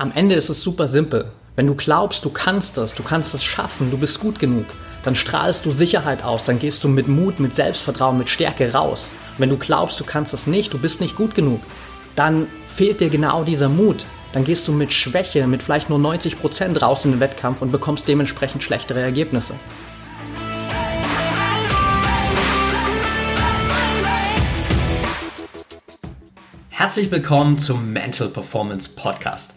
Am Ende ist es super simpel. Wenn du glaubst, du kannst das, du kannst es schaffen, du bist gut genug, dann strahlst du Sicherheit aus, dann gehst du mit Mut, mit Selbstvertrauen, mit Stärke raus. Und wenn du glaubst, du kannst es nicht, du bist nicht gut genug, dann fehlt dir genau dieser Mut. Dann gehst du mit Schwäche, mit vielleicht nur 90 Prozent raus in den Wettkampf und bekommst dementsprechend schlechtere Ergebnisse. Herzlich willkommen zum Mental Performance Podcast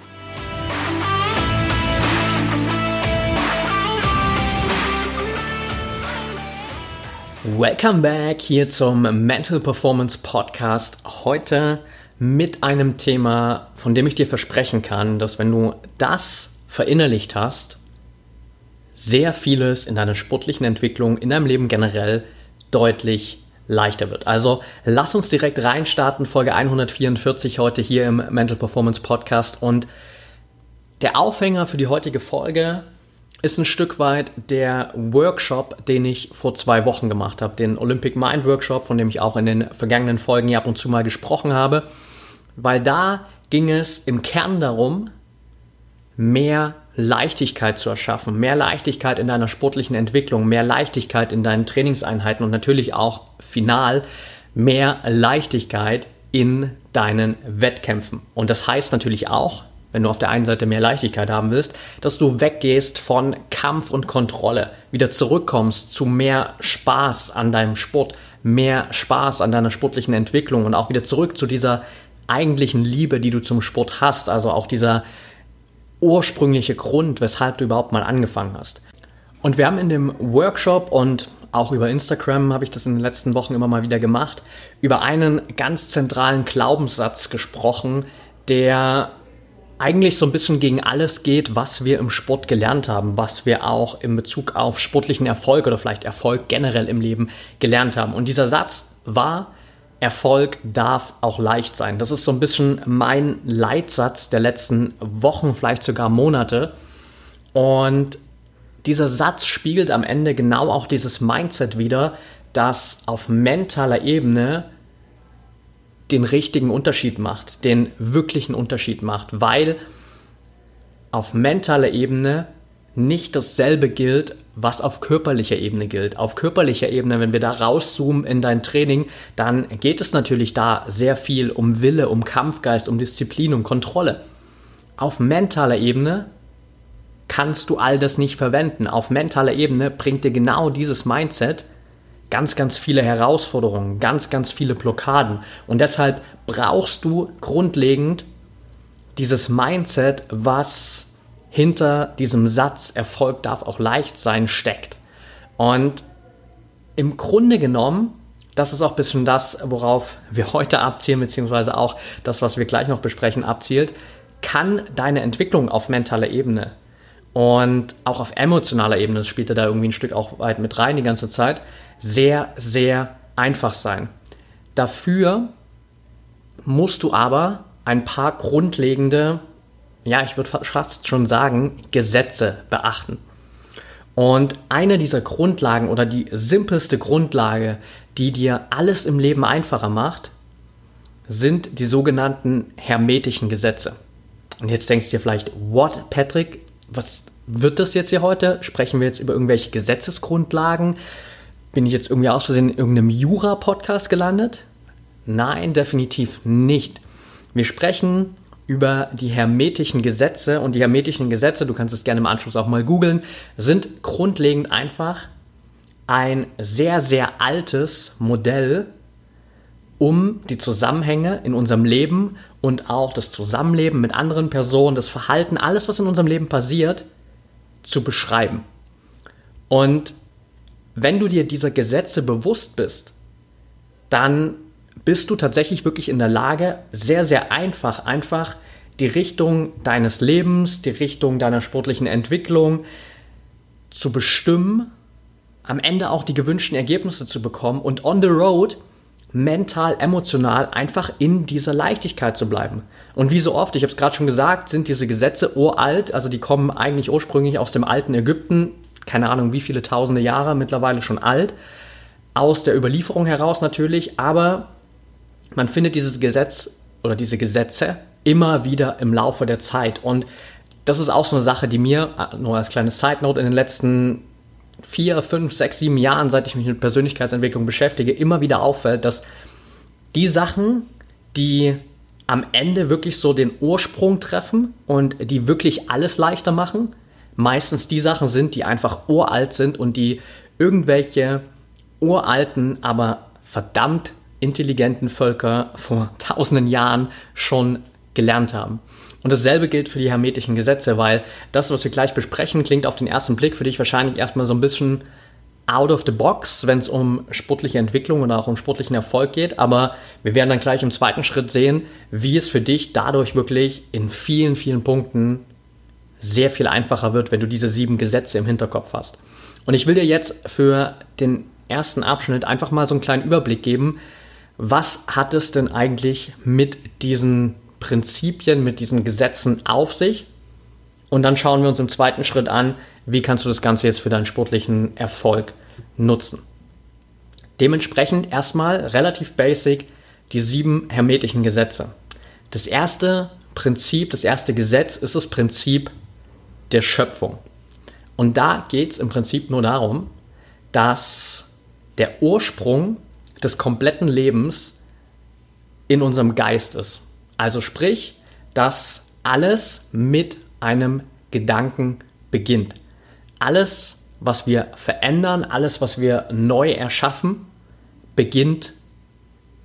Welcome back hier zum Mental Performance Podcast. Heute mit einem Thema, von dem ich dir versprechen kann, dass wenn du das verinnerlicht hast, sehr vieles in deiner sportlichen Entwicklung, in deinem Leben generell deutlich leichter wird. Also lass uns direkt reinstarten, Folge 144 heute hier im Mental Performance Podcast. Und der Aufhänger für die heutige Folge ist ein Stück weit der Workshop, den ich vor zwei Wochen gemacht habe, den Olympic Mind Workshop, von dem ich auch in den vergangenen Folgen hier ab und zu mal gesprochen habe, weil da ging es im Kern darum, mehr Leichtigkeit zu erschaffen, mehr Leichtigkeit in deiner sportlichen Entwicklung, mehr Leichtigkeit in deinen Trainingseinheiten und natürlich auch final mehr Leichtigkeit in deinen Wettkämpfen. Und das heißt natürlich auch, wenn du auf der einen Seite mehr Leichtigkeit haben willst, dass du weggehst von Kampf und Kontrolle, wieder zurückkommst zu mehr Spaß an deinem Sport, mehr Spaß an deiner sportlichen Entwicklung und auch wieder zurück zu dieser eigentlichen Liebe, die du zum Sport hast, also auch dieser ursprüngliche Grund, weshalb du überhaupt mal angefangen hast. Und wir haben in dem Workshop und auch über Instagram habe ich das in den letzten Wochen immer mal wieder gemacht, über einen ganz zentralen Glaubenssatz gesprochen, der eigentlich so ein bisschen gegen alles geht, was wir im Sport gelernt haben, was wir auch in Bezug auf sportlichen Erfolg oder vielleicht Erfolg generell im Leben gelernt haben. Und dieser Satz war, Erfolg darf auch leicht sein. Das ist so ein bisschen mein Leitsatz der letzten Wochen, vielleicht sogar Monate. Und dieser Satz spiegelt am Ende genau auch dieses Mindset wider, das auf mentaler Ebene den richtigen Unterschied macht, den wirklichen Unterschied macht, weil auf mentaler Ebene nicht dasselbe gilt, was auf körperlicher Ebene gilt. Auf körperlicher Ebene, wenn wir da rauszoomen in dein Training, dann geht es natürlich da sehr viel um Wille, um Kampfgeist, um Disziplin, um Kontrolle. Auf mentaler Ebene kannst du all das nicht verwenden. Auf mentaler Ebene bringt dir genau dieses Mindset ganz, ganz viele Herausforderungen, ganz, ganz viele Blockaden. Und deshalb brauchst du grundlegend dieses Mindset, was hinter diesem Satz Erfolg darf auch leicht sein steckt. Und im Grunde genommen, das ist auch ein bisschen das, worauf wir heute abzielen, beziehungsweise auch das, was wir gleich noch besprechen, abzielt, kann deine Entwicklung auf mentaler Ebene und auch auf emotionaler Ebene, das spielt da irgendwie ein Stück auch weit mit rein die ganze Zeit, sehr, sehr einfach sein. Dafür musst du aber ein paar grundlegende, ja, ich würde fast schon sagen, Gesetze beachten. Und eine dieser Grundlagen oder die simpelste Grundlage, die dir alles im Leben einfacher macht, sind die sogenannten hermetischen Gesetze. Und jetzt denkst du dir vielleicht, what, Patrick? Was wird das jetzt hier heute? Sprechen wir jetzt über irgendwelche Gesetzesgrundlagen? Bin ich jetzt irgendwie aus Versehen in irgendeinem Jura-Podcast gelandet? Nein, definitiv nicht. Wir sprechen über die hermetischen Gesetze und die hermetischen Gesetze, du kannst es gerne im Anschluss auch mal googeln, sind grundlegend einfach ein sehr, sehr altes Modell, um die Zusammenhänge in unserem Leben und auch das Zusammenleben mit anderen Personen, das Verhalten, alles, was in unserem Leben passiert, zu beschreiben. Und wenn du dir dieser Gesetze bewusst bist, dann bist du tatsächlich wirklich in der Lage, sehr, sehr einfach, einfach die Richtung deines Lebens, die Richtung deiner sportlichen Entwicklung zu bestimmen, am Ende auch die gewünschten Ergebnisse zu bekommen und on the road mental, emotional einfach in dieser Leichtigkeit zu bleiben. Und wie so oft, ich habe es gerade schon gesagt, sind diese Gesetze uralt, also die kommen eigentlich ursprünglich aus dem alten Ägypten, keine Ahnung wie viele tausende Jahre mittlerweile schon alt, aus der Überlieferung heraus natürlich, aber man findet dieses Gesetz oder diese Gesetze immer wieder im Laufe der Zeit. Und das ist auch so eine Sache, die mir, nur als kleine Side Note, in den letzten vier, fünf, sechs, sieben Jahren, seit ich mich mit Persönlichkeitsentwicklung beschäftige, immer wieder auffällt, dass die Sachen, die am Ende wirklich so den Ursprung treffen und die wirklich alles leichter machen, meistens die Sachen sind, die einfach uralt sind und die irgendwelche uralten, aber verdammt intelligenten Völker vor tausenden Jahren schon gelernt haben. Und dasselbe gilt für die hermetischen Gesetze, weil das, was wir gleich besprechen, klingt auf den ersten Blick für dich wahrscheinlich erstmal so ein bisschen out of the box, wenn es um sportliche Entwicklung oder auch um sportlichen Erfolg geht. Aber wir werden dann gleich im zweiten Schritt sehen, wie es für dich dadurch wirklich in vielen, vielen Punkten sehr viel einfacher wird, wenn du diese sieben Gesetze im Hinterkopf hast. Und ich will dir jetzt für den ersten Abschnitt einfach mal so einen kleinen Überblick geben, was hat es denn eigentlich mit diesen Prinzipien, mit diesen Gesetzen auf sich. Und dann schauen wir uns im zweiten Schritt an, wie kannst du das Ganze jetzt für deinen sportlichen Erfolg nutzen. Dementsprechend erstmal relativ basic die sieben hermetischen Gesetze. Das erste Prinzip, das erste Gesetz ist das Prinzip der Schöpfung. Und da geht es im Prinzip nur darum, dass der Ursprung des kompletten Lebens in unserem Geist ist. Also sprich, dass alles mit einem Gedanken beginnt. Alles, was wir verändern, alles, was wir neu erschaffen, beginnt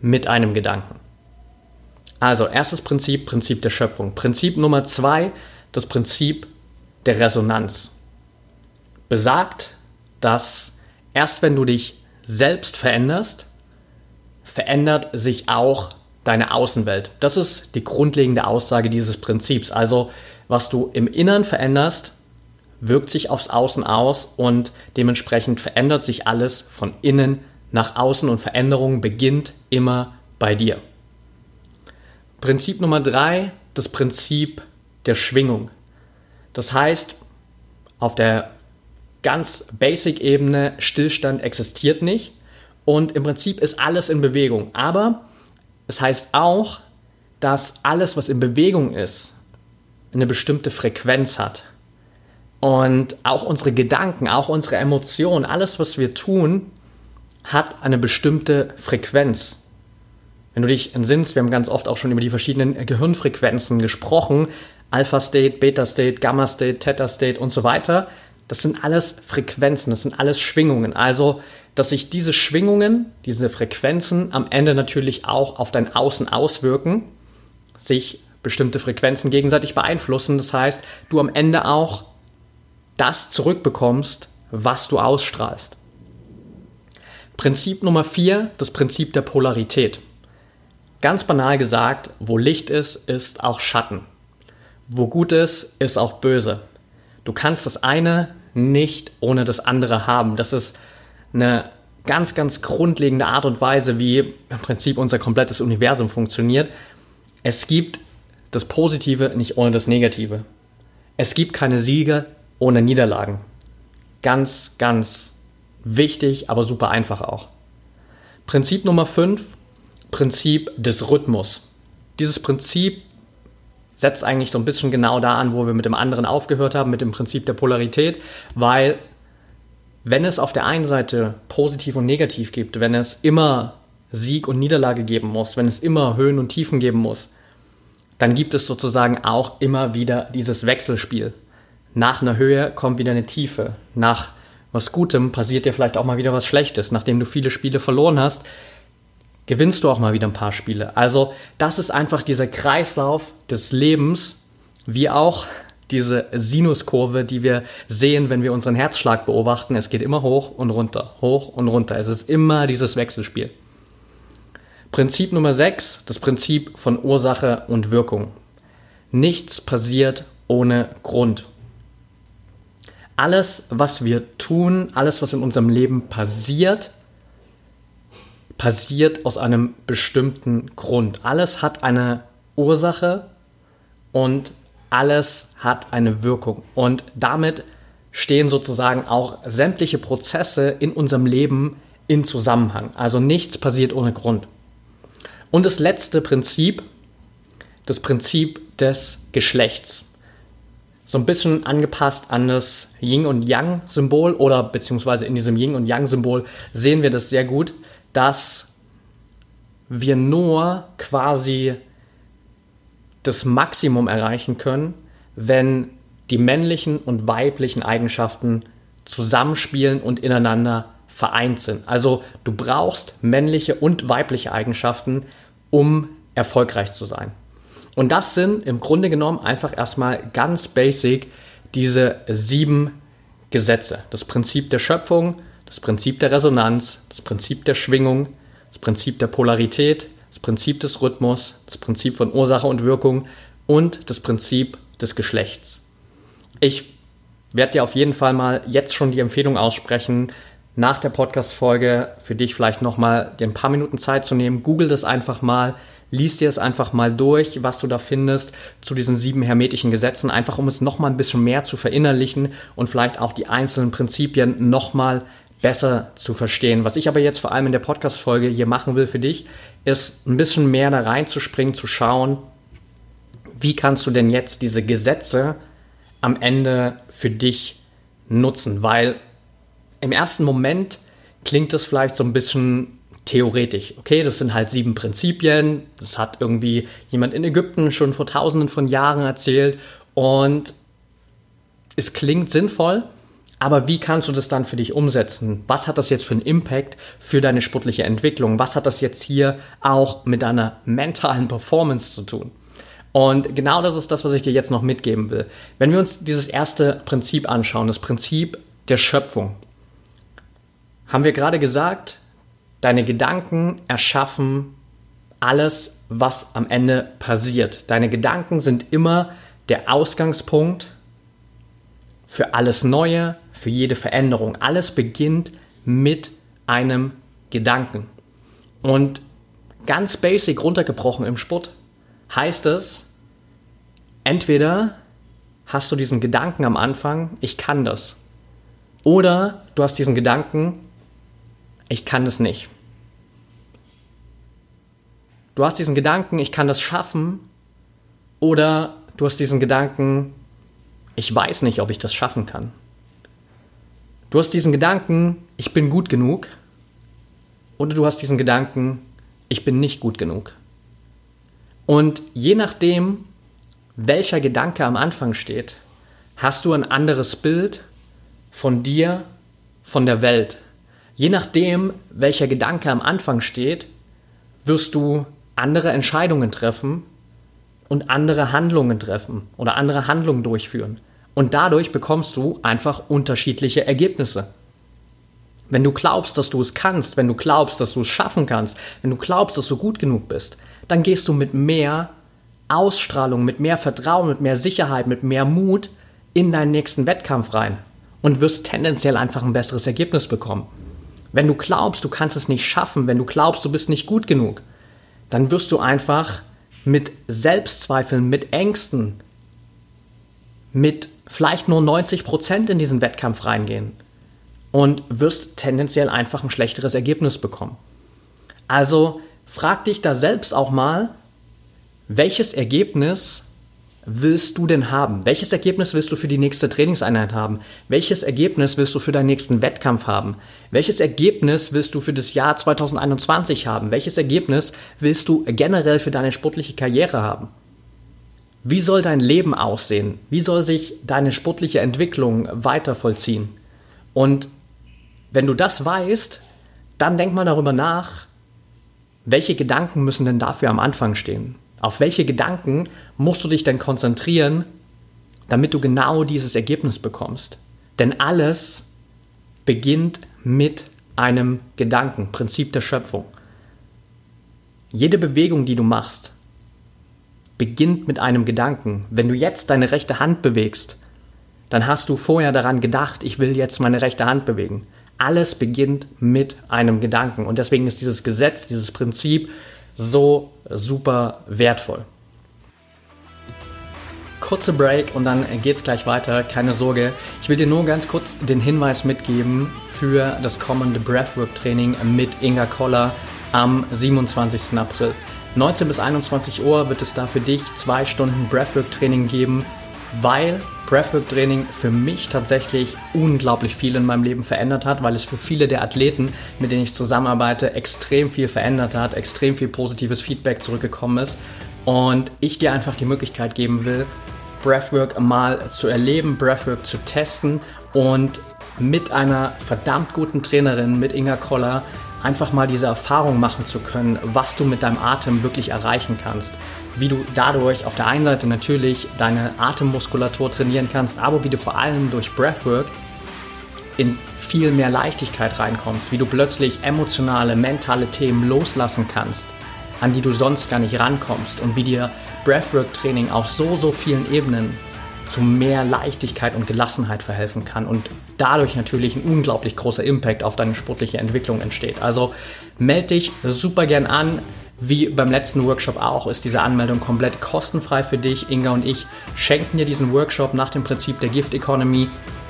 mit einem Gedanken. Also erstes Prinzip, Prinzip der Schöpfung. Prinzip Nummer zwei, das Prinzip der Resonanz. Besagt, dass erst wenn du dich selbst veränderst, verändert sich auch deine Außenwelt. Das ist die grundlegende Aussage dieses Prinzips. Also was du im Innern veränderst, wirkt sich aufs Außen aus und dementsprechend verändert sich alles von innen nach außen und Veränderung beginnt immer bei dir. Prinzip Nummer drei, das Prinzip der Schwingung. Das heißt, auf der ganz Basic-Ebene, Stillstand existiert nicht und im Prinzip ist alles in Bewegung. Aber es heißt auch, dass alles, was in Bewegung ist, eine bestimmte Frequenz hat. Und auch unsere Gedanken, auch unsere Emotionen, alles, was wir tun, hat eine bestimmte Frequenz. Wenn du dich entsinnst, wir haben ganz oft auch schon über die verschiedenen Gehirnfrequenzen gesprochen, Alpha-State, Beta-State, Gamma-State, Theta-State und so weiter. Das sind alles Frequenzen, das sind alles Schwingungen. Also dass sich diese Schwingungen, diese Frequenzen am Ende natürlich auch auf dein Außen auswirken, sich bestimmte Frequenzen gegenseitig beeinflussen. Das heißt, du am Ende auch das zurückbekommst, was du ausstrahlst. Prinzip Nummer vier, das Prinzip der Polarität. Ganz banal gesagt, wo Licht ist, ist auch Schatten. Wo gut ist, ist auch böse. Du kannst das eine nicht ohne das andere haben. Das ist eine ganz, ganz grundlegende Art und Weise, wie im Prinzip unser komplettes Universum funktioniert. Es gibt das Positive nicht ohne das Negative. Es gibt keine Siege ohne Niederlagen. Ganz, ganz wichtig, aber super einfach auch. Prinzip Nummer 5, Prinzip des Rhythmus. Dieses Prinzip setzt eigentlich so ein bisschen genau da an, wo wir mit dem anderen aufgehört haben, mit dem Prinzip der Polarität, weil wenn es auf der einen Seite positiv und negativ gibt, wenn es immer Sieg und Niederlage geben muss, wenn es immer Höhen und Tiefen geben muss, dann gibt es sozusagen auch immer wieder dieses Wechselspiel. Nach einer Höhe kommt wieder eine Tiefe. Nach was Gutem passiert dir vielleicht auch mal wieder was Schlechtes. Nachdem du viele Spiele verloren hast, gewinnst du auch mal wieder ein paar Spiele. Also das ist einfach dieser Kreislauf des Lebens, wie auch diese Sinuskurve, die wir sehen, wenn wir unseren Herzschlag beobachten. Es geht immer hoch und runter, hoch und runter. Es ist immer dieses Wechselspiel. Prinzip Nummer 6, das Prinzip von Ursache und Wirkung. Nichts passiert ohne Grund. Alles, was wir tun, alles, was in unserem Leben passiert, passiert aus einem bestimmten Grund. Alles hat eine Ursache und alles hat eine Wirkung. Und damit stehen sozusagen auch sämtliche Prozesse in unserem Leben in Zusammenhang. Also nichts passiert ohne Grund. Und das letzte Prinzip, das Prinzip des Geschlechts. So ein bisschen angepasst an das Yin und Yang Symbol oder beziehungsweise in diesem Yin und Yang Symbol sehen wir das sehr gut, dass wir nur quasi das Maximum erreichen können, wenn die männlichen und weiblichen Eigenschaften zusammenspielen und ineinander vereint sind. Also du brauchst männliche und weibliche Eigenschaften, um erfolgreich zu sein. Und das sind im Grunde genommen einfach erstmal ganz basic diese sieben Gesetze. Das Prinzip der Schöpfung, das Prinzip der Resonanz, das Prinzip der Schwingung, das Prinzip der Polarität, das Prinzip des Rhythmus, das Prinzip von Ursache und Wirkung und das Prinzip des Geschlechts. Ich werde dir auf jeden Fall mal jetzt schon die Empfehlung aussprechen, nach der Podcast-Folge für dich vielleicht nochmal dir ein paar Minuten Zeit zu nehmen. Google das einfach mal, liest dir es einfach mal durch, was du da findest zu diesen sieben hermetischen Gesetzen, einfach um es nochmal ein bisschen mehr zu verinnerlichen und vielleicht auch die einzelnen Prinzipien nochmal besser zu verstehen. Was ich aber jetzt vor allem in der Podcast-Folge hier machen will für dich, ist ein bisschen mehr da reinzuspringen, zu schauen, wie kannst du denn jetzt diese Gesetze am Ende für dich nutzen? Weil im ersten Moment klingt das vielleicht so ein bisschen theoretisch. Okay, das sind halt sieben Prinzipien. Das hat irgendwie jemand in Ägypten schon vor tausenden von Jahren erzählt und es klingt sinnvoll, aber wie kannst du das dann für dich umsetzen? Was hat das jetzt für einen Impact für deine sportliche Entwicklung? Was hat das jetzt hier auch mit deiner mentalen Performance zu tun? Und genau das ist das, was ich dir jetzt noch mitgeben will. Wenn wir uns dieses erste Prinzip anschauen, das Prinzip der Schöpfung, haben wir gerade gesagt, deine Gedanken erschaffen alles, was am Ende passiert. Deine Gedanken sind immer der Ausgangspunkt für alles Neue, für jede Veränderung. Alles beginnt mit einem Gedanken. Und ganz basic runtergebrochen im Sport heißt es, entweder hast du diesen Gedanken am Anfang, ich kann das. Oder du hast diesen Gedanken, ich kann das nicht. Du hast diesen Gedanken, ich kann das schaffen, oder du hast diesen Gedanken, ich weiß nicht, ob ich das schaffen kann. Du hast diesen Gedanken, ich bin gut genug, oder du hast diesen Gedanken, ich bin nicht gut genug. Und je nachdem, welcher Gedanke am Anfang steht, hast du ein anderes Bild von dir, von der Welt. Je nachdem, welcher Gedanke am Anfang steht, wirst du andere Entscheidungen treffen und andere Handlungen treffen oder andere Handlungen durchführen. Und dadurch bekommst du einfach unterschiedliche Ergebnisse. Wenn du glaubst, dass du es kannst, wenn du glaubst, dass du es schaffen kannst, wenn du glaubst, dass du gut genug bist, dann gehst du mit mehr Ausstrahlung, mit mehr Vertrauen, mit mehr Sicherheit, mit mehr Mut in deinen nächsten Wettkampf rein und wirst tendenziell einfach ein besseres Ergebnis bekommen. Wenn du glaubst, du kannst es nicht schaffen, wenn du glaubst, du bist nicht gut genug, dann wirst du einfach mit Selbstzweifeln, mit Ängsten, mit vielleicht nur 90 Prozent in diesen Wettkampf reingehen und wirst tendenziell einfach ein schlechteres Ergebnis bekommen. Also frag dich da selbst auch mal, welches Ergebnis willst du denn haben? Welches Ergebnis willst du für die nächste Trainingseinheit haben? Welches Ergebnis willst du für deinen nächsten Wettkampf haben? Welches Ergebnis willst du für das Jahr 2021 haben? Welches Ergebnis willst du generell für deine sportliche Karriere haben? Wie soll dein Leben aussehen? Wie soll sich deine sportliche Entwicklung weiter vollziehen? Und wenn du das weißt, dann denk mal darüber nach, welche Gedanken müssen denn dafür am Anfang stehen? Auf welche Gedanken musst du dich denn konzentrieren, damit du genau dieses Ergebnis bekommst? Denn alles beginnt mit einem Gedanken, Prinzip der Schöpfung. Jede Bewegung, die du machst, beginnt mit einem Gedanken. Wenn du jetzt deine rechte Hand bewegst, dann hast du vorher daran gedacht, ich will jetzt meine rechte Hand bewegen. alles beginnt mit einem Gedanken. Und deswegen ist dieses Gesetz, dieses Prinzip so super wertvoll. Kurze Break und dann geht's gleich weiter. Keine Sorge. Ich will dir nur ganz kurz den Hinweis mitgeben für das kommende Breathwork Training mit Inga Koller am 27. April. 19 bis 21 Uhr wird es da für dich zwei Stunden Breathwork Training geben, weil Breathwork Training für mich tatsächlich unglaublich viel in meinem Leben verändert hat, weil es für viele der Athleten, mit denen ich zusammenarbeite, extrem viel verändert hat, extrem viel positives Feedback zurückgekommen ist. Und ich dir einfach die Möglichkeit geben will, Breathwork mal zu erleben, Breathwork zu testen und mit einer verdammt guten Trainerin, mit Inga Koller, einfach mal diese Erfahrung machen zu können, was du mit deinem Atem wirklich erreichen kannst. Wie du dadurch auf der einen Seite natürlich deine Atemmuskulatur trainieren kannst, aber wie du vor allem durch Breathwork in viel mehr Leichtigkeit reinkommst, wie du plötzlich emotionale, mentale Themen loslassen kannst, an die du sonst gar nicht rankommst und wie dir Breathwork-Training auf so, so vielen Ebenen zu mehr Leichtigkeit und Gelassenheit verhelfen kann und dadurch natürlich ein unglaublich großer Impact auf deine sportliche Entwicklung entsteht. Also melde dich super gern an. Wie beim letzten Workshop auch ist diese Anmeldung komplett kostenfrei für dich. Inga und ich schenken dir diesen Workshop nach dem Prinzip der Gift Economy.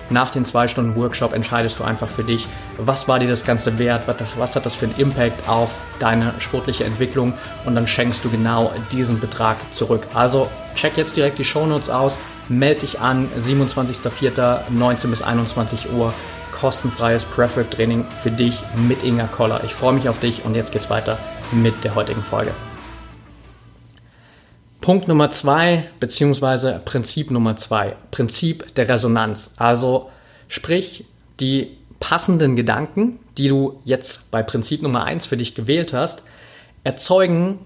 Nach den zwei Stunden Workshop entscheidest du einfach für dich, was war dir das Ganze wert, was hat das für einen Impact auf deine sportliche Entwicklung und dann schenkst du genau diesen Betrag zurück. Also check jetzt direkt die Shownotes aus, melde dich an, 27.04. 19 bis 21 Uhr, kostenfreies Preferred Training für dich mit Inga Koller. Ich freue mich auf dich und jetzt geht's weiter mit der heutigen Folge. Punkt Nummer zwei, beziehungsweise Prinzip Nummer zwei, Prinzip der Resonanz. Also sprich, die passenden Gedanken, die du jetzt bei Prinzip Nummer eins für dich gewählt hast, erzeugen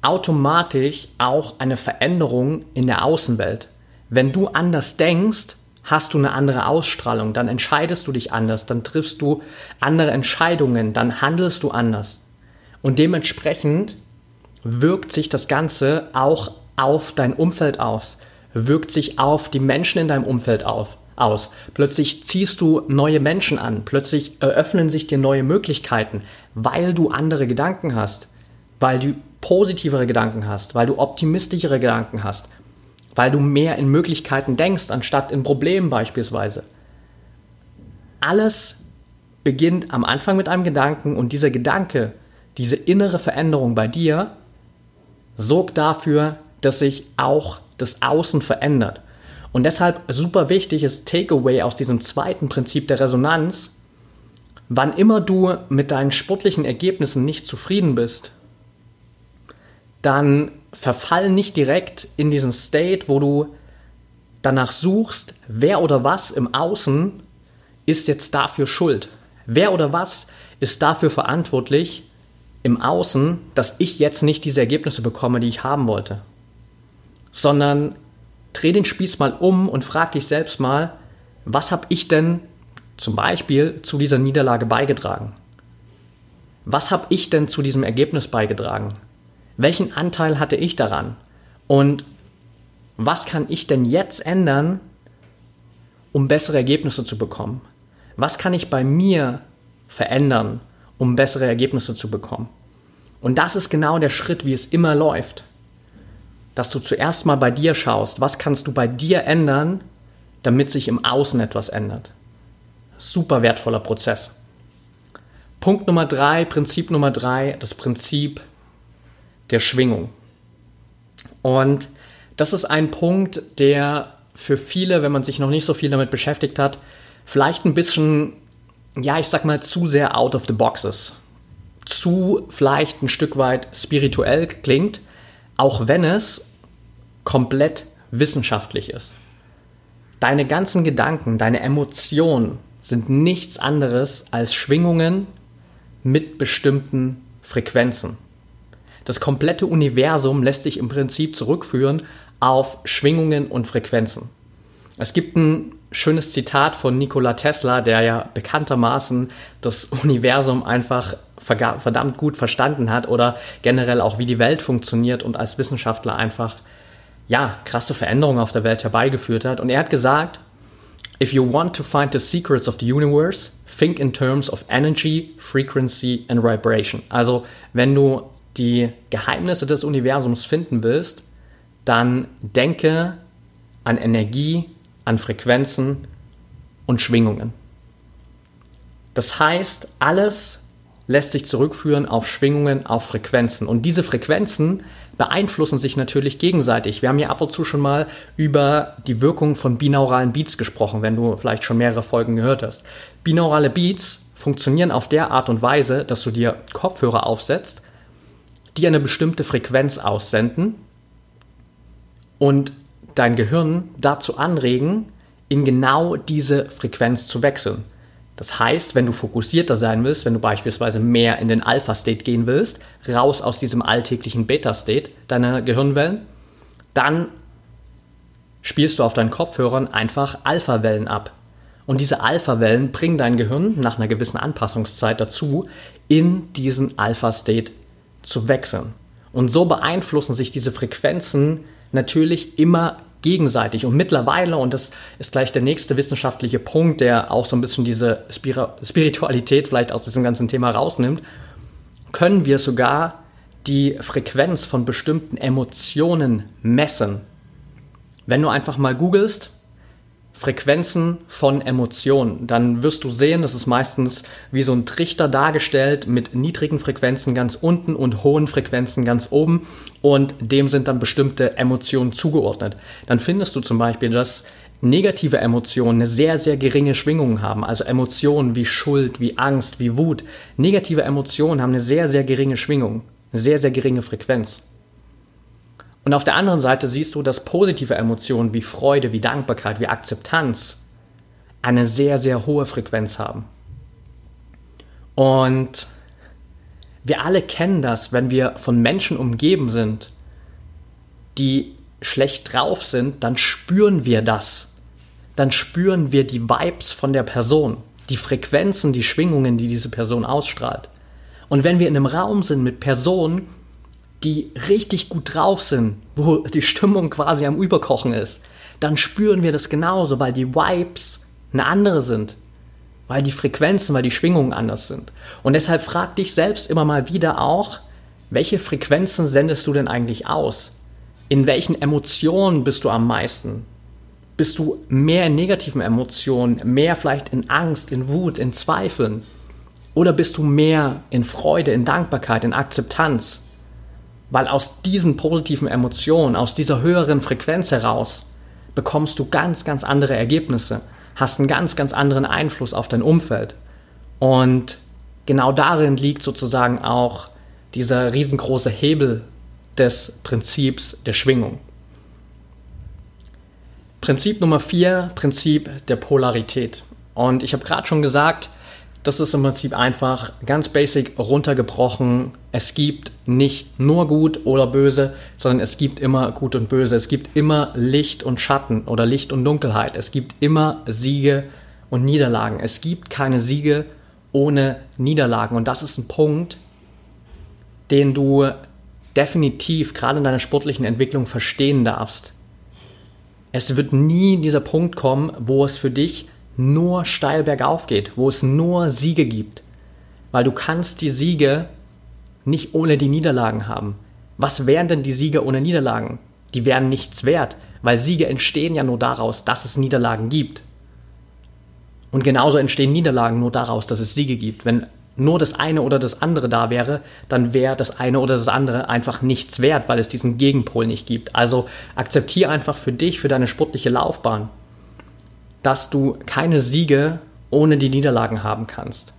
automatisch auch eine Veränderung in der Außenwelt. Wenn du anders denkst, hast du eine andere Ausstrahlung, dann entscheidest du dich anders, dann triffst du andere Entscheidungen, dann handelst du anders. Und dementsprechend wirkt sich das Ganze auch auf dein Umfeld aus, wirkt sich auf die Menschen in deinem Umfeld auf, aus. Plötzlich ziehst du neue Menschen an, plötzlich eröffnen sich dir neue Möglichkeiten, weil du andere Gedanken hast, weil du positivere Gedanken hast, weil du optimistischere Gedanken hast, weil du mehr in Möglichkeiten denkst, anstatt in Problemen beispielsweise. Alles beginnt am Anfang mit einem Gedanken und dieser Gedanke, diese innere Veränderung bei dir, sorgt dafür, dass sich auch das Außen verändert. Und deshalb super wichtig ist Takeaway aus diesem zweiten Prinzip der Resonanz. Wann immer du mit deinen sportlichen Ergebnissen nicht zufrieden bist, dann verfall nicht direkt in diesen State, wo du danach suchst, wer oder was im Außen ist jetzt dafür schuld. Wer oder was ist dafür verantwortlich im Außen, dass ich jetzt nicht diese Ergebnisse bekomme, die ich haben wollte. Sondern dreh den Spieß mal um und frag dich selbst mal, was habe ich denn zum Beispiel zu dieser Niederlage beigetragen? Was habe ich denn zu diesem Ergebnis beigetragen? Welchen Anteil hatte ich daran? Und was kann ich denn jetzt ändern, um bessere Ergebnisse zu bekommen? Was kann ich bei mir verändern, um bessere Ergebnisse zu bekommen? Und das ist genau der Schritt, wie es immer läuft. Dass du zuerst mal bei dir schaust, was kannst du bei dir ändern, damit sich im Außen etwas ändert. Super wertvoller Prozess. Punkt Nummer drei, Prinzip Nummer drei, das Prinzip der Schwingung. Und das ist ein Punkt, der für viele, wenn man sich noch nicht so viel damit beschäftigt hat, vielleicht ein bisschen, ja, ich sag mal, zu sehr out of the box ist. Zu vielleicht ein Stück weit spirituell klingt, auch wenn es komplett wissenschaftlich ist. Deine ganzen Gedanken, deine Emotionen sind nichts anderes als Schwingungen mit bestimmten Frequenzen. Das komplette Universum lässt sich im Prinzip zurückführen auf Schwingungen und Frequenzen. Es gibt ein schönes Zitat von Nikola Tesla, der ja bekanntermaßen das Universum einfach verdammt gut verstanden hat oder generell auch wie die Welt funktioniert und als Wissenschaftler einfach ja krasse Veränderungen auf der Welt herbeigeführt hat. Und er hat gesagt, If you want to find the secrets of the universe, think in terms of energy, frequency and vibration. Also, wenn du die Geheimnisse des Universums finden willst, dann denke an Energie, an Frequenzen und Schwingungen. Das heißt, alles lässt sich zurückführen auf Schwingungen, auf Frequenzen. Und diese Frequenzen beeinflussen sich natürlich gegenseitig. Wir haben hier ab und zu schon mal über die Wirkung von binauralen Beats gesprochen, wenn du vielleicht schon mehrere Folgen gehört hast. Binaurale Beats funktionieren auf der Art und Weise, dass du dir Kopfhörer aufsetzt, die eine bestimmte Frequenz aussenden und dein Gehirn dazu anregen, in genau diese Frequenz zu wechseln. Das heißt, wenn du fokussierter sein willst, wenn du beispielsweise mehr in den Alpha-State gehen willst, raus aus diesem alltäglichen Beta-State deiner Gehirnwellen, dann spielst du auf deinen Kopfhörern einfach Alpha-Wellen ab. Und diese Alpha-Wellen bringen dein Gehirn nach einer gewissen Anpassungszeit dazu, in diesen Alpha-State zu wechseln. Und so beeinflussen sich diese Frequenzen natürlich immer gegenseitig. Und mittlerweile, und das ist gleich der nächste wissenschaftliche Punkt, der auch so ein bisschen diese Spiritualität vielleicht aus diesem ganzen Thema rausnimmt, können wir sogar die Frequenz von bestimmten Emotionen messen. Wenn du einfach mal googelst, Frequenzen von Emotionen. Dann wirst du sehen, das ist meistens wie so ein Trichter dargestellt mit niedrigen Frequenzen ganz unten und hohen Frequenzen ganz oben und dem sind dann bestimmte Emotionen zugeordnet. Dann findest du zum Beispiel, dass negative Emotionen eine sehr, sehr geringe Schwingung haben. Also Emotionen wie Schuld, wie Angst, wie Wut. Negative Emotionen haben eine sehr, sehr geringe Schwingung, eine sehr, sehr geringe Frequenz. Und auf der anderen Seite siehst du, dass positive Emotionen wie Freude, wie Dankbarkeit, wie Akzeptanz eine sehr, sehr hohe Frequenz haben. Und wir alle kennen das, wenn wir von Menschen umgeben sind, die schlecht drauf sind, dann spüren wir das. Dann spüren wir die Vibes von der Person, die Frequenzen, die Schwingungen, die diese Person ausstrahlt. Und wenn wir in einem Raum sind mit Personen, die richtig gut drauf sind, wo die Stimmung quasi am Überkochen ist, dann spüren wir das genauso, weil die Vibes eine andere sind, weil die Frequenzen, weil die Schwingungen anders sind. Und deshalb frag dich selbst immer mal wieder auch, welche Frequenzen sendest du denn eigentlich aus? In welchen Emotionen bist du am meisten? Bist du mehr in negativen Emotionen, mehr vielleicht in Angst, in Wut, in Zweifeln? Oder bist du mehr in Freude, in Dankbarkeit, in Akzeptanz? Weil aus diesen positiven Emotionen, aus dieser höheren Frequenz heraus, bekommst du ganz, ganz andere Ergebnisse, hast einen ganz, ganz anderen Einfluss auf dein Umfeld. Und genau darin liegt sozusagen auch dieser riesengroße Hebel des Prinzips der Schwingung. Prinzip Nummer vier, Prinzip der Polarität. Und ich habe gerade schon gesagt, das ist im Prinzip einfach ganz basic runtergebrochen. Es gibt nicht nur gut oder böse, sondern es gibt immer gut und böse. Es gibt immer Licht und Schatten oder Licht und Dunkelheit. Es gibt immer Siege und Niederlagen. Es gibt keine Siege ohne Niederlagen. Und das ist ein Punkt, den du definitiv gerade in deiner sportlichen Entwicklung verstehen darfst. Es wird nie dieser Punkt kommen, wo es für dich nur steil bergauf geht, wo es nur Siege gibt. Weil du kannst die Siege nicht ohne die Niederlagen haben. Was wären denn die Siege ohne Niederlagen? Die wären nichts wert, weil Siege entstehen ja nur daraus, dass es Niederlagen gibt. Und genauso entstehen Niederlagen nur daraus, dass es Siege gibt. Wenn nur das eine oder das andere da wäre, dann wäre das eine oder das andere einfach nichts wert, weil es diesen Gegenpol nicht gibt. Also akzeptiere einfach für dich, für deine sportliche Laufbahn, dass du keine Siege ohne die Niederlagen haben kannst.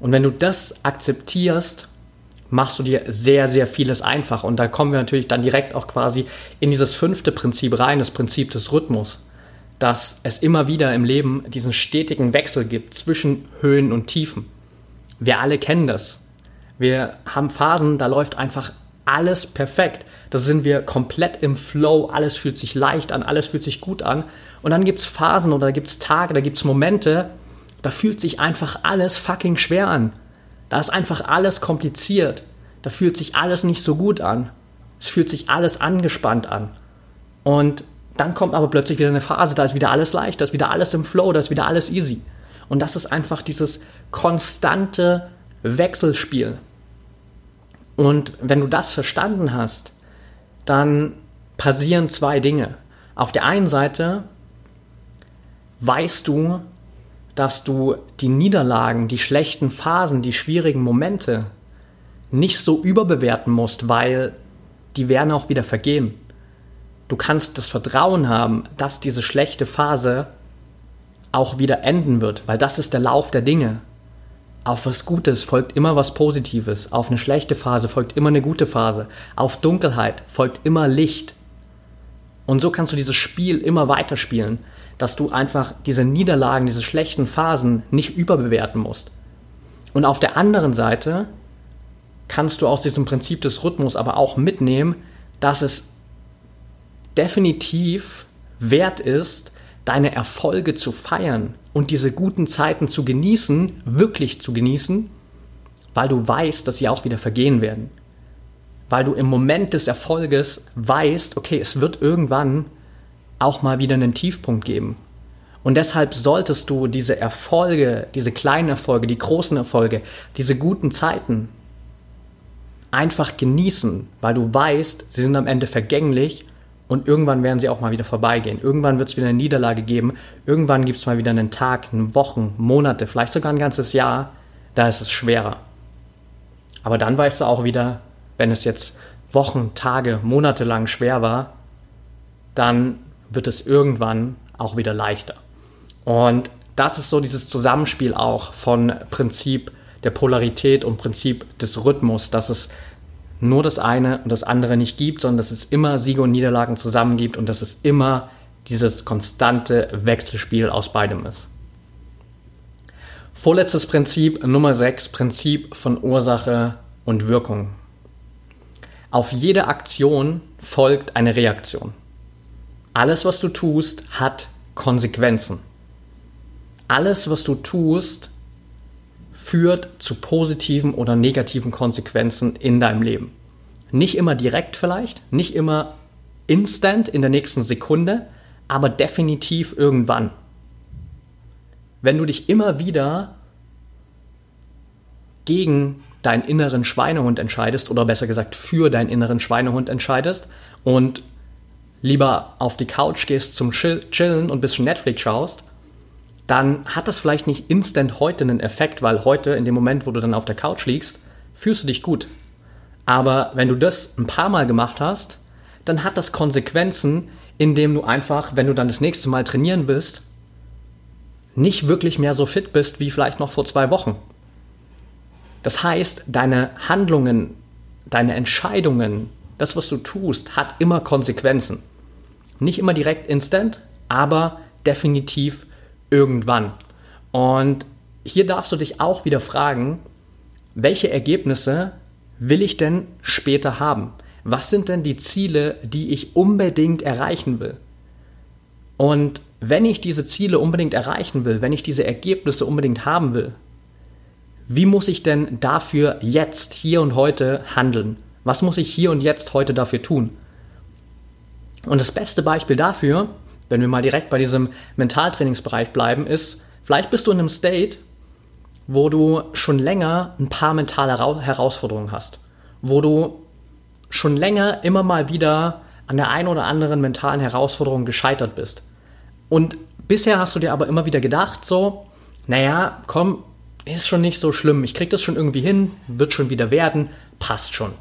Und wenn du das akzeptierst, machst du dir sehr, sehr vieles einfach. Und da kommen wir natürlich dann direkt auch quasi in dieses fünfte Prinzip rein, das Prinzip des Rhythmus. Dass es immer wieder im Leben diesen stetigen Wechsel gibt zwischen Höhen und Tiefen. Wir alle kennen das. Wir haben Phasen, da läuft einfach alles perfekt. Da sind wir komplett im Flow, alles fühlt sich leicht an, alles fühlt sich gut an. Und dann gibt es Phasen oder gibt es Tage, da gibt es Momente, da fühlt sich einfach alles fucking schwer an. Da ist einfach alles kompliziert. Da fühlt sich alles nicht so gut an. Es fühlt sich alles angespannt an. Und Dann kommt aber plötzlich wieder eine Phase, da ist wieder alles leicht, da ist wieder alles im Flow, da ist wieder alles easy. Und das ist einfach dieses konstante Wechselspiel. Und wenn du das verstanden hast, dann passieren zwei Dinge. Auf der einen Seite weißt du, dass du die Niederlagen, die schlechten Phasen, die schwierigen Momente nicht so überbewerten musst, weil die werden auch wieder vergehen. Du kannst das Vertrauen haben, dass diese schlechte Phase auch wieder enden wird, weil das ist der Lauf der Dinge. Auf was Gutes folgt immer was Positives, auf eine schlechte Phase folgt immer eine gute Phase, auf Dunkelheit folgt immer Licht. Und so kannst du dieses Spiel immer weiterspielen, dass du einfach diese Niederlagen, diese schlechten Phasen nicht überbewerten musst. Und auf der anderen Seite kannst du aus diesem Prinzip des Rhythmus aber auch mitnehmen, dass es definitiv wert ist, deine Erfolge zu feiern und diese guten Zeiten zu genießen, wirklich zu genießen, weil du weißt, dass sie auch wieder vergehen werden. Weil du im Moment des Erfolges weißt, okay, es wird irgendwann auch mal wieder einen Tiefpunkt geben. Und deshalb solltest du diese Erfolge, diese kleinen Erfolge, die großen Erfolge, diese guten Zeiten einfach genießen, weil du weißt, sie sind am Ende vergänglich und irgendwann werden sie auch mal wieder vorbeigehen. Irgendwann wird es wieder eine Niederlage geben. Irgendwann gibt es mal wieder einen Tag, eine Wochen, Monate, vielleicht sogar ein ganzes Jahr. Da ist es schwerer. Aber dann weißt du auch wieder, wenn es jetzt Wochen, Tage, Monate lang schwer war, dann wird es irgendwann auch wieder leichter. Und das ist so dieses Zusammenspiel auch von Prinzip der Polarität und Prinzip des Rhythmus, dass es nur das eine und das andere nicht gibt, sondern dass es immer Siege und Niederlagen zusammen gibt und dass es immer dieses konstante Wechselspiel aus beidem ist. Vorletztes Prinzip, Nummer 6, Prinzip von Ursache und Wirkung. Auf jede Aktion folgt eine Reaktion. Alles, was du tust, hat Konsequenzen. Alles, was du tust, führt zu positiven oder negativen Konsequenzen in deinem Leben. Nicht immer direkt vielleicht, nicht immer instant in der nächsten Sekunde, aber definitiv irgendwann. Wenn du dich immer wieder gegen deinen inneren Schweinehund entscheidest oder besser gesagt für deinen inneren Schweinehund entscheidest und lieber auf die Couch gehst zum Chillen und ein bisschen Netflix schaust, dann hat das vielleicht nicht instant heute einen Effekt, weil heute, in dem Moment, wo du dann auf der Couch liegst, fühlst du dich gut. Aber wenn du das ein paar Mal gemacht hast, dann hat das Konsequenzen, indem du einfach, wenn du dann das nächste Mal trainieren bist, nicht wirklich mehr so fit bist wie vielleicht noch vor zwei Wochen. Das heißt, deine Handlungen, deine Entscheidungen, das, was du tust, hat immer Konsequenzen. Nicht immer direkt instant, aber definitiv irgendwann. Und hier darfst du dich auch wieder fragen, welche Ergebnisse will ich denn später haben? Was sind denn die Ziele, die ich unbedingt erreichen will? Und wenn ich diese Ziele unbedingt erreichen will, wenn ich diese Ergebnisse unbedingt haben will, wie muss ich denn dafür jetzt, hier und heute handeln? Was muss ich hier und jetzt heute dafür tun? Und das beste Beispiel dafür wenn wir mal direkt bei diesem Mentaltrainingsbereich bleiben, ist, vielleicht bist du in einem State, wo du schon länger ein paar mentale Herausforderungen hast, wo du schon länger immer mal wieder an der einen oder anderen mentalen Herausforderung gescheitert bist. Und bisher hast du dir aber immer wieder gedacht, so, naja, komm, ist schon nicht so schlimm, ich krieg das schon irgendwie hin, wird schon wieder werden, passt schon.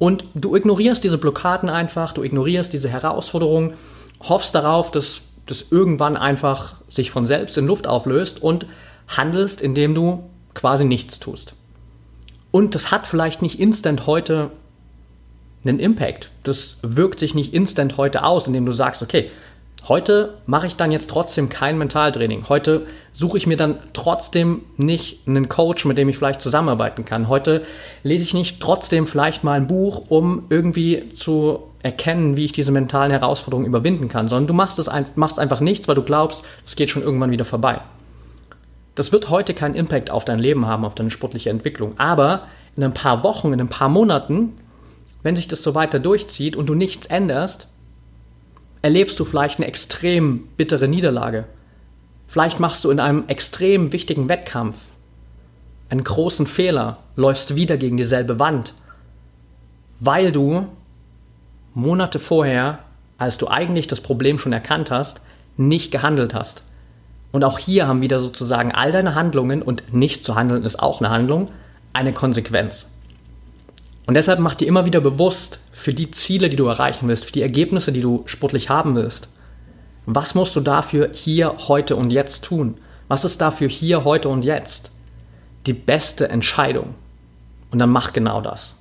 Und du ignorierst diese Blockaden einfach, du ignorierst diese Herausforderungen hoffst darauf, dass das irgendwann einfach sich von selbst in Luft auflöst und handelst, indem du quasi nichts tust. Und das hat vielleicht nicht instant heute einen Impact. Das wirkt sich nicht instant heute aus, indem du sagst, okay, heute mache ich dann jetzt trotzdem kein Mentaltraining. Heute suche ich mir dann trotzdem nicht einen Coach, mit dem ich vielleicht zusammenarbeiten kann. Heute lese ich nicht trotzdem vielleicht mal ein Buch, um irgendwie zu erkennen, wie ich diese mentalen Herausforderungen überwinden kann, sondern du machst, es machst einfach nichts, weil du glaubst, es geht schon irgendwann wieder vorbei. Das wird heute keinen Impact auf dein Leben haben, auf deine sportliche Entwicklung. Aber in ein paar Wochen, in ein paar Monaten, wenn sich das so weiter durchzieht und du nichts änderst, erlebst du vielleicht eine extrem bittere Niederlage. Vielleicht machst du in einem extrem wichtigen Wettkampf einen großen Fehler, läufst wieder gegen dieselbe Wand, weil du Monate vorher, als du eigentlich das Problem schon erkannt hast, nicht gehandelt hast. Und auch hier haben wieder sozusagen all deine Handlungen, und nicht zu handeln ist auch eine Handlung, eine Konsequenz. Und deshalb mach dir immer wieder bewusst, für die Ziele, die du erreichen willst, für die Ergebnisse, die du sportlich haben willst, was musst du dafür hier, heute und jetzt tun? Was ist dafür hier, heute und jetzt die beste Entscheidung? Und dann mach genau das.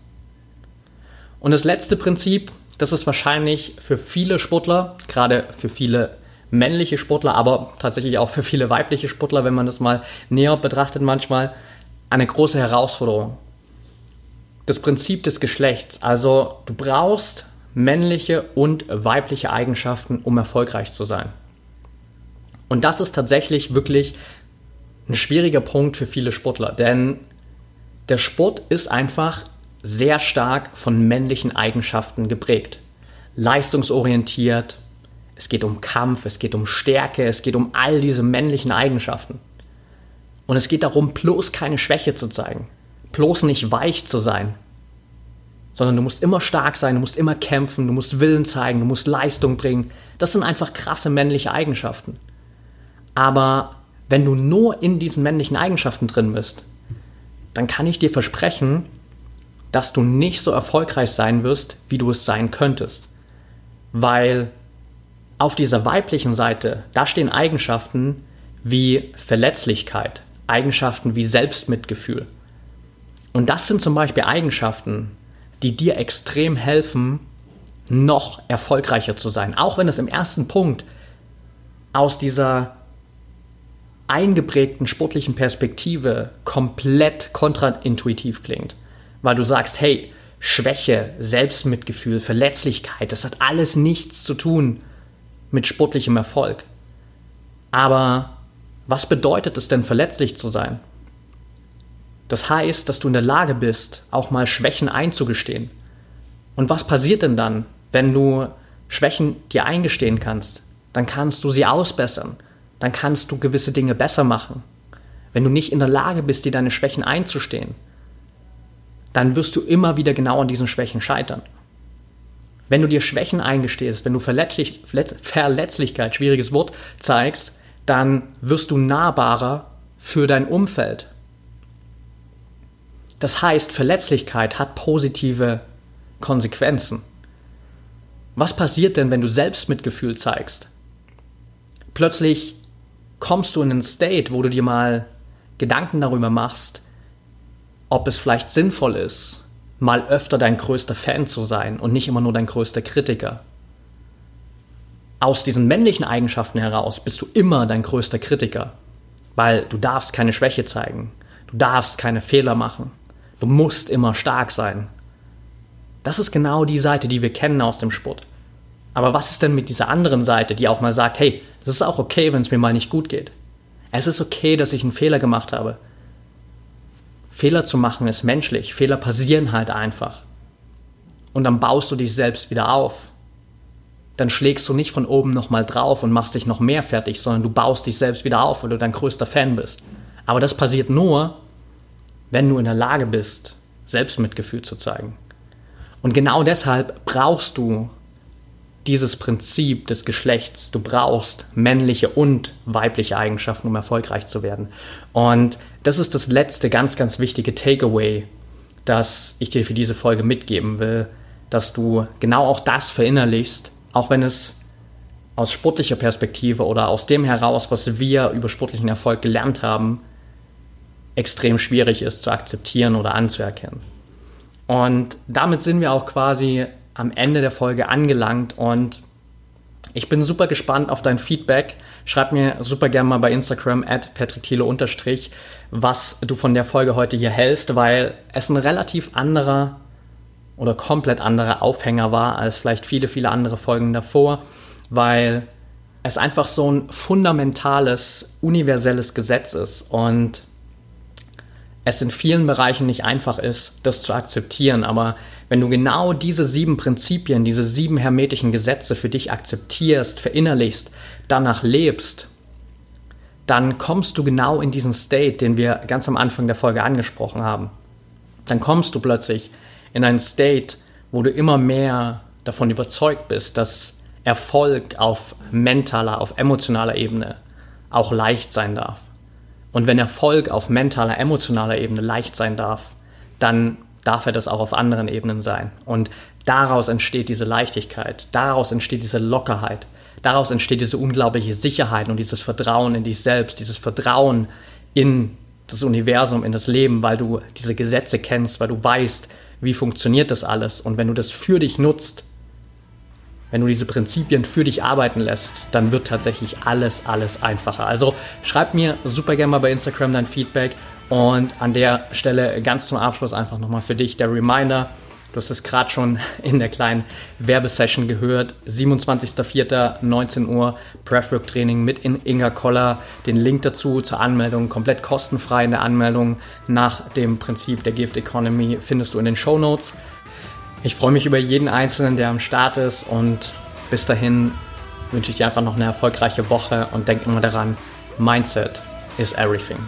Und das letzte Prinzip, das ist wahrscheinlich für viele Sportler, gerade für viele männliche Sportler, aber tatsächlich auch für viele weibliche Sportler, wenn man das mal näher betrachtet manchmal, eine große Herausforderung. Das Prinzip des Geschlechts. Also du brauchst männliche und weibliche Eigenschaften, um erfolgreich zu sein. Und das ist tatsächlich wirklich ein schwieriger Punkt für viele Sportler, denn der Sport ist einfach sehr stark von männlichen Eigenschaften geprägt. Leistungsorientiert, es geht um Kampf, es geht um Stärke, es geht um all diese männlichen Eigenschaften. Und es geht darum, bloß keine Schwäche zu zeigen, bloß nicht weich zu sein, sondern du musst immer stark sein, du musst immer kämpfen, du musst Willen zeigen, du musst Leistung bringen. Das sind einfach krasse männliche Eigenschaften. Aber wenn du nur in diesen männlichen Eigenschaften drin bist, dann kann ich dir versprechen, dass du nicht so erfolgreich sein wirst, wie du es sein könntest. Weil auf dieser weiblichen Seite, da stehen Eigenschaften wie Verletzlichkeit, Eigenschaften wie Selbstmitgefühl. Und das sind zum Beispiel Eigenschaften, die dir extrem helfen, noch erfolgreicher zu sein. Auch wenn es im ersten Punkt aus dieser eingeprägten sportlichen Perspektive komplett kontraintuitiv klingt weil du sagst, hey, Schwäche, Selbstmitgefühl, Verletzlichkeit, das hat alles nichts zu tun mit sportlichem Erfolg. Aber was bedeutet es denn, verletzlich zu sein? Das heißt, dass du in der Lage bist, auch mal Schwächen einzugestehen. Und was passiert denn dann, wenn du Schwächen dir eingestehen kannst? Dann kannst du sie ausbessern. Dann kannst du gewisse Dinge besser machen. Wenn du nicht in der Lage bist, dir deine Schwächen einzustehen, dann wirst du immer wieder genau an diesen Schwächen scheitern. Wenn du dir Schwächen eingestehst, wenn du Verletzlich Verletzlichkeit, schwieriges Wort, zeigst, dann wirst du nahbarer für dein Umfeld. Das heißt, Verletzlichkeit hat positive Konsequenzen. Was passiert denn, wenn du Selbstmitgefühl zeigst? Plötzlich kommst du in einen State, wo du dir mal Gedanken darüber machst, ob es vielleicht sinnvoll ist, mal öfter dein größter Fan zu sein und nicht immer nur dein größter Kritiker. Aus diesen männlichen Eigenschaften heraus bist du immer dein größter Kritiker, weil du darfst keine Schwäche zeigen, du darfst keine Fehler machen, du musst immer stark sein. Das ist genau die Seite, die wir kennen aus dem Sport. Aber was ist denn mit dieser anderen Seite, die auch mal sagt, hey, es ist auch okay, wenn es mir mal nicht gut geht. Es ist okay, dass ich einen Fehler gemacht habe. Fehler zu machen ist menschlich. Fehler passieren halt einfach. Und dann baust du dich selbst wieder auf. Dann schlägst du nicht von oben nochmal drauf und machst dich noch mehr fertig, sondern du baust dich selbst wieder auf, weil du dein größter Fan bist. Aber das passiert nur, wenn du in der Lage bist, Selbstmitgefühl zu zeigen. Und genau deshalb brauchst du dieses Prinzip des Geschlechts. Du brauchst männliche und weibliche Eigenschaften, um erfolgreich zu werden. Und das ist das letzte ganz, ganz wichtige Takeaway, das ich dir für diese Folge mitgeben will, dass du genau auch das verinnerlichst, auch wenn es aus sportlicher Perspektive oder aus dem heraus, was wir über sportlichen Erfolg gelernt haben, extrem schwierig ist zu akzeptieren oder anzuerkennen. Und damit sind wir auch quasi am Ende der Folge angelangt und ich bin super gespannt auf dein Feedback. Schreib mir super gerne mal bei Instagram at unterstrich, was du von der Folge heute hier hältst, weil es ein relativ anderer oder komplett anderer Aufhänger war als vielleicht viele, viele andere Folgen davor, weil es einfach so ein fundamentales, universelles Gesetz ist und es in vielen Bereichen nicht einfach ist, das zu akzeptieren. Aber Wenn du genau diese sieben Prinzipien, diese sieben hermetischen Gesetze für dich akzeptierst, verinnerlichst, danach lebst, dann kommst du genau in diesen State, den wir ganz am Anfang der Folge angesprochen haben. Dann kommst du plötzlich in einen State, wo du immer mehr davon überzeugt bist, dass Erfolg auf mentaler, auf emotionaler Ebene auch leicht sein darf. Und wenn Erfolg auf mentaler, emotionaler Ebene leicht sein darf, dann darf er das auch auf anderen Ebenen sein. Und daraus entsteht diese Leichtigkeit, daraus entsteht diese Lockerheit, daraus entsteht diese unglaubliche Sicherheit und dieses Vertrauen in dich selbst, dieses Vertrauen in das Universum, in das Leben, weil du diese Gesetze kennst, weil du weißt, wie funktioniert das alles. Und wenn du das für dich nutzt, wenn du diese Prinzipien für dich arbeiten lässt, dann wird tatsächlich alles, alles einfacher. Also schreib mir super gerne mal bei Instagram dein Feedback und an der Stelle ganz zum Abschluss einfach nochmal für dich der Reminder. Du hast es gerade schon in der kleinen Werbesession gehört. 27.04.19 Uhr Breathwork Training mit Inga Koller. Den Link dazu zur Anmeldung komplett kostenfrei in der Anmeldung nach dem Prinzip der Gift Economy findest du in den Show Notes. Ich freue mich über jeden Einzelnen, der am Start ist und bis dahin wünsche ich dir einfach noch eine erfolgreiche Woche und denk immer daran, Mindset is everything.